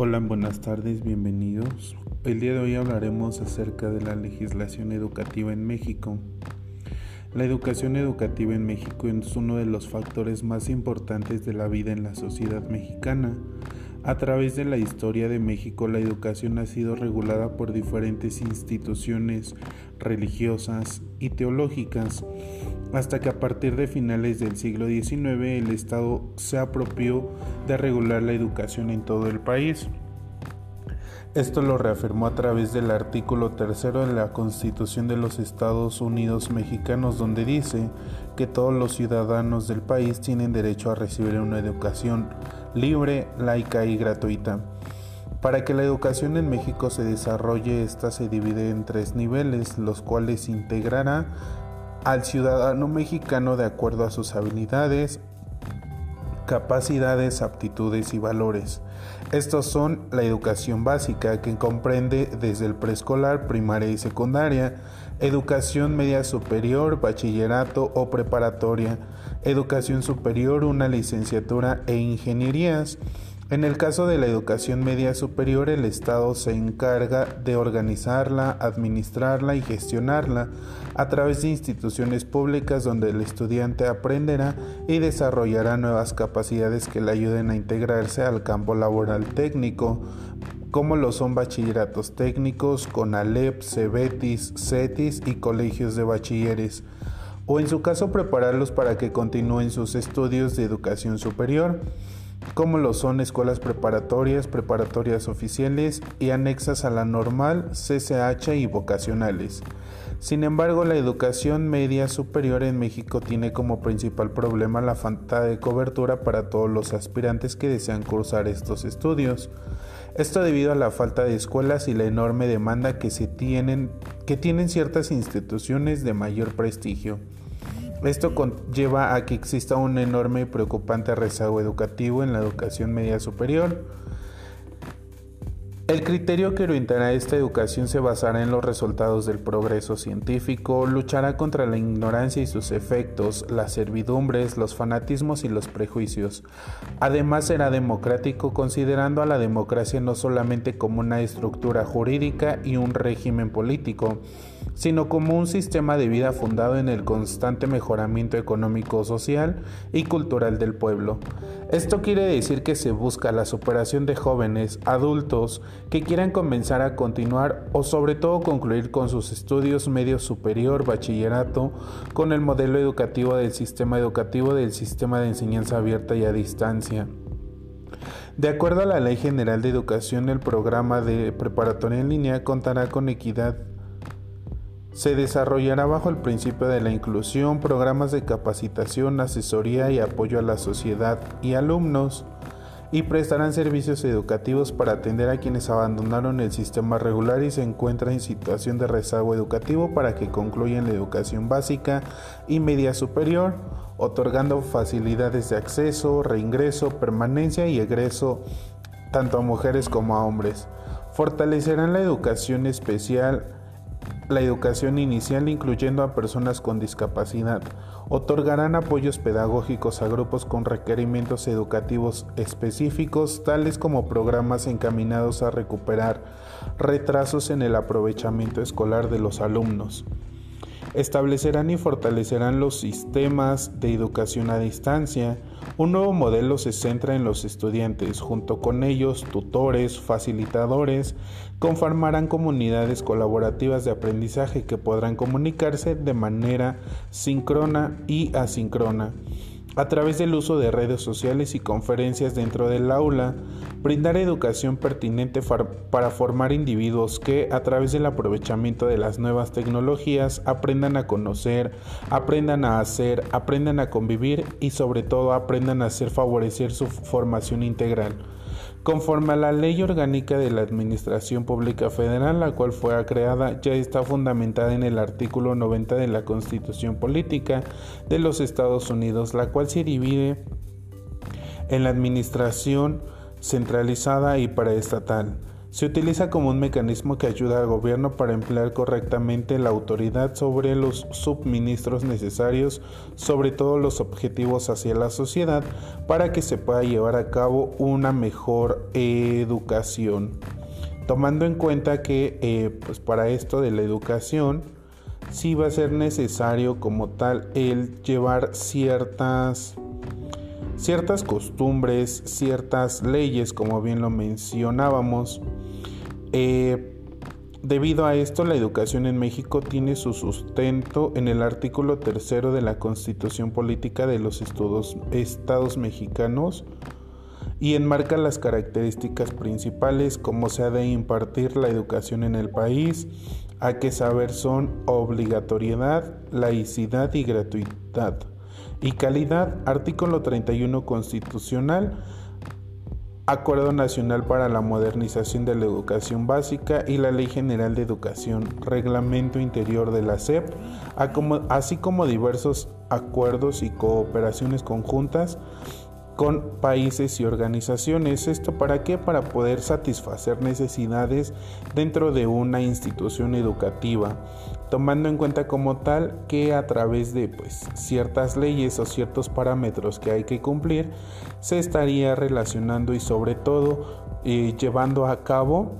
Hola, buenas tardes, bienvenidos. El día de hoy hablaremos acerca de la legislación educativa en México. La educación educativa en México es uno de los factores más importantes de la vida en la sociedad mexicana. A través de la historia de México, la educación ha sido regulada por diferentes instituciones religiosas y teológicas, hasta que a partir de finales del siglo XIX el Estado se apropió de regular la educación en todo el país. Esto lo reafirmó a través del artículo tercero de la Constitución de los Estados Unidos mexicanos, donde dice que todos los ciudadanos del país tienen derecho a recibir una educación libre, laica y gratuita. Para que la educación en México se desarrolle, esta se divide en tres niveles, los cuales integrará al ciudadano mexicano de acuerdo a sus habilidades, capacidades, aptitudes y valores. Estos son la educación básica, que comprende desde el preescolar, primaria y secundaria, educación media superior, bachillerato o preparatoria, educación superior, una licenciatura e ingenierías, en el caso de la educación media superior, el Estado se encarga de organizarla, administrarla y gestionarla a través de instituciones públicas donde el estudiante aprenderá y desarrollará nuevas capacidades que le ayuden a integrarse al campo laboral técnico, como lo son bachilleratos técnicos, CONALEP, CEBETIS, CETIS y colegios de bachilleres, o en su caso prepararlos para que continúen sus estudios de educación superior como lo son escuelas preparatorias, preparatorias oficiales y anexas a la normal, CCH y vocacionales. Sin embargo, la educación media superior en México tiene como principal problema la falta de cobertura para todos los aspirantes que desean cursar estos estudios. Esto debido a la falta de escuelas y la enorme demanda que, se tienen, que tienen ciertas instituciones de mayor prestigio. Esto conlleva a que exista un enorme y preocupante rezago educativo en la educación media superior. El criterio que orientará esta educación se basará en los resultados del progreso científico, luchará contra la ignorancia y sus efectos, las servidumbres, los fanatismos y los prejuicios. Además será democrático considerando a la democracia no solamente como una estructura jurídica y un régimen político, sino como un sistema de vida fundado en el constante mejoramiento económico, social y cultural del pueblo. Esto quiere decir que se busca la superación de jóvenes, adultos, que quieran comenzar a continuar o sobre todo concluir con sus estudios medio superior, bachillerato, con el modelo educativo del sistema educativo del sistema de enseñanza abierta y a distancia. De acuerdo a la Ley General de Educación, el programa de preparatoria en línea contará con equidad se desarrollará bajo el principio de la inclusión programas de capacitación, asesoría y apoyo a la sociedad y alumnos y prestarán servicios educativos para atender a quienes abandonaron el sistema regular y se encuentran en situación de rezago educativo para que concluyan la educación básica y media superior, otorgando facilidades de acceso, reingreso, permanencia y egreso tanto a mujeres como a hombres. Fortalecerán la educación especial la educación inicial incluyendo a personas con discapacidad. Otorgarán apoyos pedagógicos a grupos con requerimientos educativos específicos, tales como programas encaminados a recuperar retrasos en el aprovechamiento escolar de los alumnos. Establecerán y fortalecerán los sistemas de educación a distancia. Un nuevo modelo se centra en los estudiantes, junto con ellos tutores, facilitadores, conformarán comunidades colaborativas de aprendizaje que podrán comunicarse de manera síncrona y asíncrona a través del uso de redes sociales y conferencias dentro del aula, brindar educación pertinente para formar individuos que, a través del aprovechamiento de las nuevas tecnologías, aprendan a conocer, aprendan a hacer, aprendan a convivir y sobre todo aprendan a hacer favorecer su formación integral. Conforme a la Ley Orgánica de la Administración Pública Federal, la cual fue creada, ya está fundamentada en el artículo 90 de la Constitución Política de los Estados Unidos, la cual se divide en la administración centralizada y paraestatal. Se utiliza como un mecanismo que ayuda al gobierno para emplear correctamente la autoridad sobre los suministros necesarios, sobre todo los objetivos hacia la sociedad, para que se pueda llevar a cabo una mejor educación. Tomando en cuenta que eh, pues para esto de la educación, sí va a ser necesario como tal el llevar ciertas ciertas costumbres, ciertas leyes, como bien lo mencionábamos. Eh, debido a esto, la educación en México tiene su sustento en el artículo tercero de la Constitución Política de los Estados Mexicanos y enmarca las características principales como se ha de impartir la educación en el país, a que saber son obligatoriedad, laicidad y gratuidad y calidad, artículo 31 constitucional, Acuerdo Nacional para la Modernización de la Educación Básica y la Ley General de Educación, Reglamento Interior de la SEP, así como diversos acuerdos y cooperaciones conjuntas con países y organizaciones. ¿Esto para qué? Para poder satisfacer necesidades dentro de una institución educativa, tomando en cuenta como tal que a través de pues, ciertas leyes o ciertos parámetros que hay que cumplir, se estaría relacionando y sobre todo eh, llevando a cabo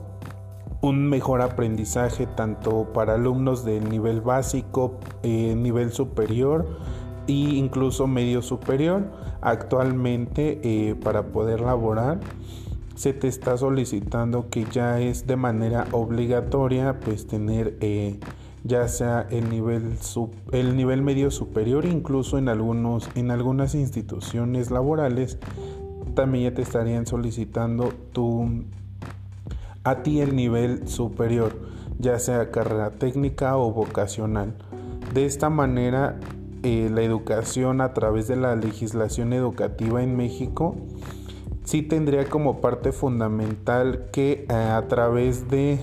un mejor aprendizaje tanto para alumnos del nivel básico, eh, nivel superior, e incluso medio superior. Actualmente eh, para poder laborar se te está solicitando que ya es de manera obligatoria pues tener eh, ya sea el nivel, el nivel medio superior incluso en, algunos, en algunas instituciones laborales también ya te estarían solicitando tu, a ti el nivel superior ya sea carrera técnica o vocacional de esta manera eh, la educación a través de la legislación educativa en México, sí tendría como parte fundamental que eh, a través de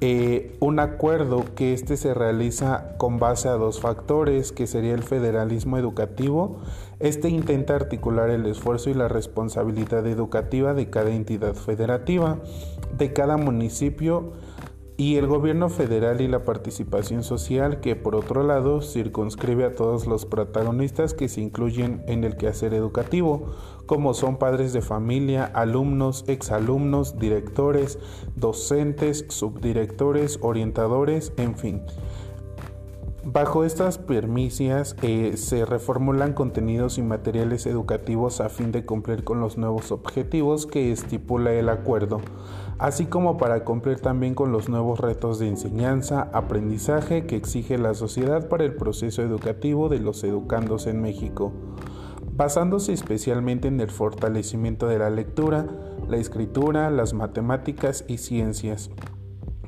eh, un acuerdo que este se realiza con base a dos factores, que sería el federalismo educativo. Este intenta articular el esfuerzo y la responsabilidad educativa de cada entidad federativa, de cada municipio y el gobierno federal y la participación social que por otro lado circunscribe a todos los protagonistas que se incluyen en el quehacer educativo, como son padres de familia, alumnos, exalumnos, directores, docentes, subdirectores, orientadores, en fin. Bajo estas permisias eh, se reformulan contenidos y materiales educativos a fin de cumplir con los nuevos objetivos que estipula el acuerdo, así como para cumplir también con los nuevos retos de enseñanza, aprendizaje que exige la sociedad para el proceso educativo de los educandos en México, basándose especialmente en el fortalecimiento de la lectura, la escritura, las matemáticas y ciencias.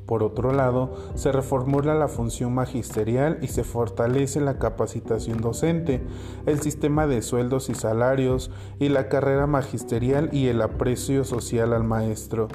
Por otro lado, se reformula la función magisterial y se fortalece la capacitación docente, el sistema de sueldos y salarios y la carrera magisterial y el aprecio social al maestro.